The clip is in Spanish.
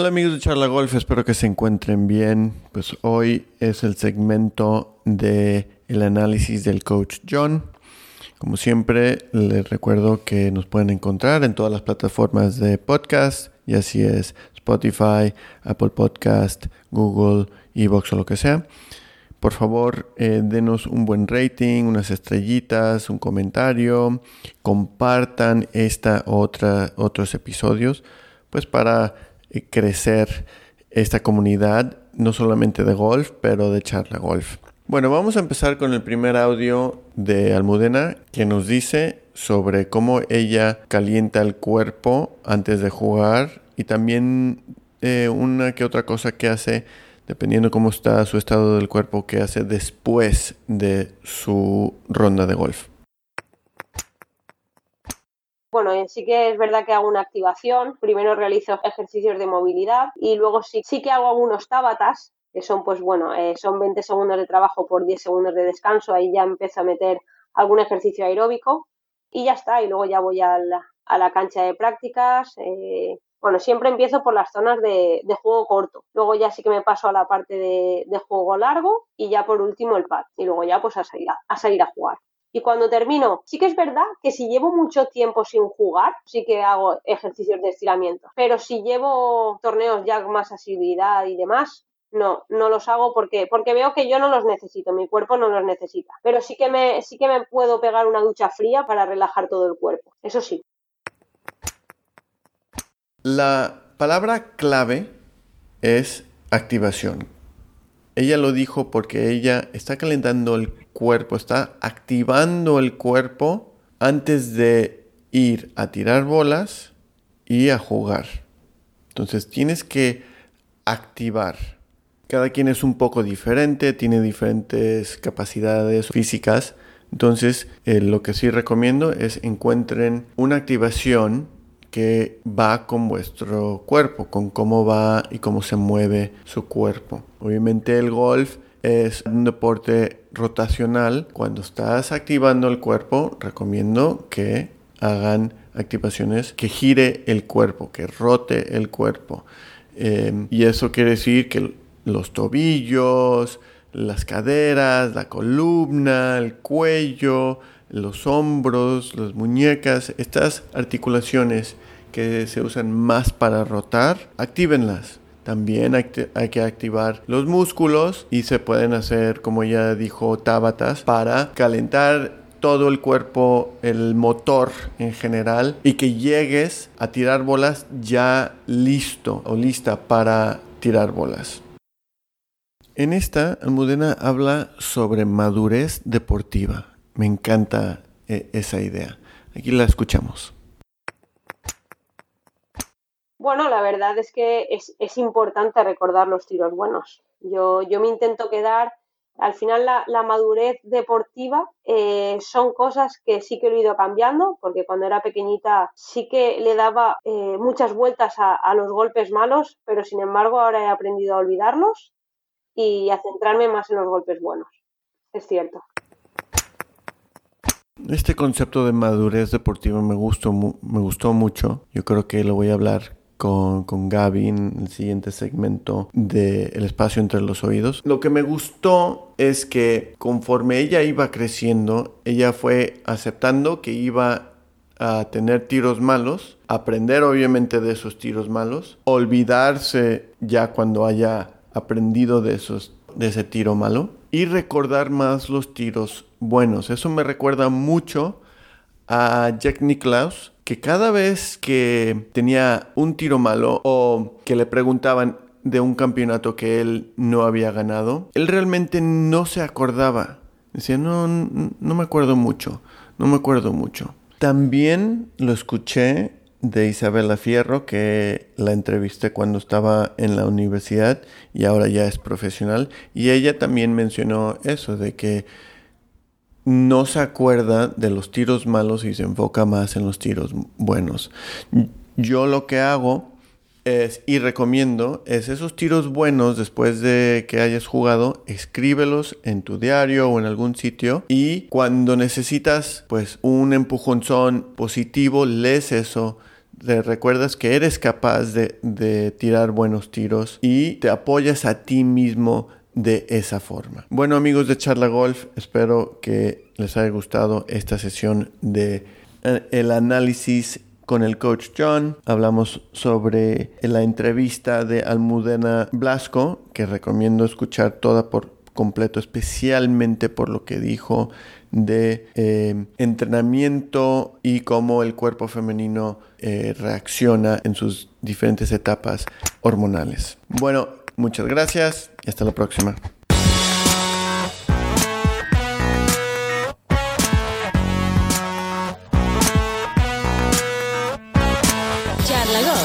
Hola amigos de Charla Golf, espero que se encuentren bien. Pues hoy es el segmento de el análisis del coach John. Como siempre, les recuerdo que nos pueden encontrar en todas las plataformas de podcast, y así es Spotify, Apple Podcast, Google, Evox o lo que sea. Por favor, eh, denos un buen rating, unas estrellitas, un comentario, compartan esta otra otros episodios, pues para eh, crecer esta comunidad, no solamente de golf, pero de charla golf. Bueno, vamos a empezar con el primer audio de Almudena que nos dice sobre cómo ella calienta el cuerpo antes de jugar y también eh, una que otra cosa que hace dependiendo cómo está su estado del cuerpo que hace después de su ronda de golf. Bueno, sí que es verdad que hago una activación. Primero realizo ejercicios de movilidad y luego sí, sí que hago algunos tabatas que son pues bueno, eh, son 20 segundos de trabajo por 10 segundos de descanso, ahí ya empiezo a meter algún ejercicio aeróbico y ya está, y luego ya voy a la, a la cancha de prácticas. Eh, bueno, siempre empiezo por las zonas de, juego corto, luego ya sí que me paso a la parte de, juego largo y ya por último el pad, y luego ya pues a salir a, a salir a jugar. Y cuando termino, sí que es verdad que si llevo mucho tiempo sin jugar, sí que hago ejercicios de estiramiento. Pero si llevo torneos ya con más asiduidad y demás, no, no los hago porque, porque veo que yo no los necesito, mi cuerpo no los necesita. Pero sí que me, sí que me puedo pegar una ducha fría para relajar todo el cuerpo. Eso sí. La palabra clave es activación. Ella lo dijo porque ella está calentando el cuerpo, está activando el cuerpo antes de ir a tirar bolas y a jugar. Entonces tienes que activar. Cada quien es un poco diferente, tiene diferentes capacidades físicas. Entonces, eh, lo que sí recomiendo es encuentren una activación que va con vuestro cuerpo, con cómo va y cómo se mueve su cuerpo. Obviamente el golf es un deporte rotacional. Cuando estás activando el cuerpo, recomiendo que hagan activaciones que gire el cuerpo, que rote el cuerpo. Eh, y eso quiere decir que los tobillos, las caderas, la columna, el cuello, los hombros, las muñecas, estas articulaciones que se usan más para rotar, actívenlas. También hay que activar los músculos y se pueden hacer, como ya dijo Tabatas, para calentar todo el cuerpo, el motor en general y que llegues a tirar bolas ya listo o lista para tirar bolas. En esta, Almudena habla sobre madurez deportiva. Me encanta eh, esa idea. Aquí la escuchamos. Bueno, la verdad es que es, importante recordar los tiros buenos. Yo, yo me intento quedar, al final la, madurez deportiva eh, son cosas que sí que he ido cambiando, porque cuando era pequeñita sí que le daba eh, muchas vueltas a los golpes malos, pero sin embargo ahora he aprendido a olvidarlos y a centrarme más en los golpes buenos. Es cierto. Este concepto de madurez deportiva me gustó, me gustó mucho. Yo creo que lo voy a hablar con, con Gaby en el siguiente segmento de El espacio entre los oídos. Lo que me gustó es que conforme ella iba creciendo, ella fue aceptando que iba a tener tiros malos, aprender obviamente de esos tiros malos, olvidarse ya cuando haya aprendido de, esos, de ese tiro malo y recordar más los tiros buenos. Eso me recuerda mucho a Jack Nicklaus, que cada vez que tenía un tiro malo o que le preguntaban de un campeonato que él no había ganado, él realmente no se acordaba. Decía, no, no me acuerdo mucho, no me acuerdo mucho. También lo escuché de Isabela Fierro, que la entrevisté cuando estaba en la universidad y ahora ya es profesional. Y ella también mencionó eso, de que no se acuerda de los tiros malos y se enfoca más en los tiros buenos. Yo lo que hago y recomiendo es esos tiros buenos después de que hayas jugado, escríbelos en tu diario o en algún sitio y cuando necesitas pues un empujonzón positivo, lees eso te recuerdas que eres capaz de, de tirar buenos tiros y te apoyas a ti mismo de esa forma. Bueno amigos de Charla Golf, espero que les haya gustado esta sesión de eh, el análisis con el coach John. Hablamos sobre la entrevista de Almudena Blasco, que recomiendo escuchar toda por completo, especialmente por lo que dijo de eh, entrenamiento y cómo el cuerpo femenino eh, reacciona en sus diferentes etapas hormonales. Bueno, Muchas gracias y hasta la próxima. 加油！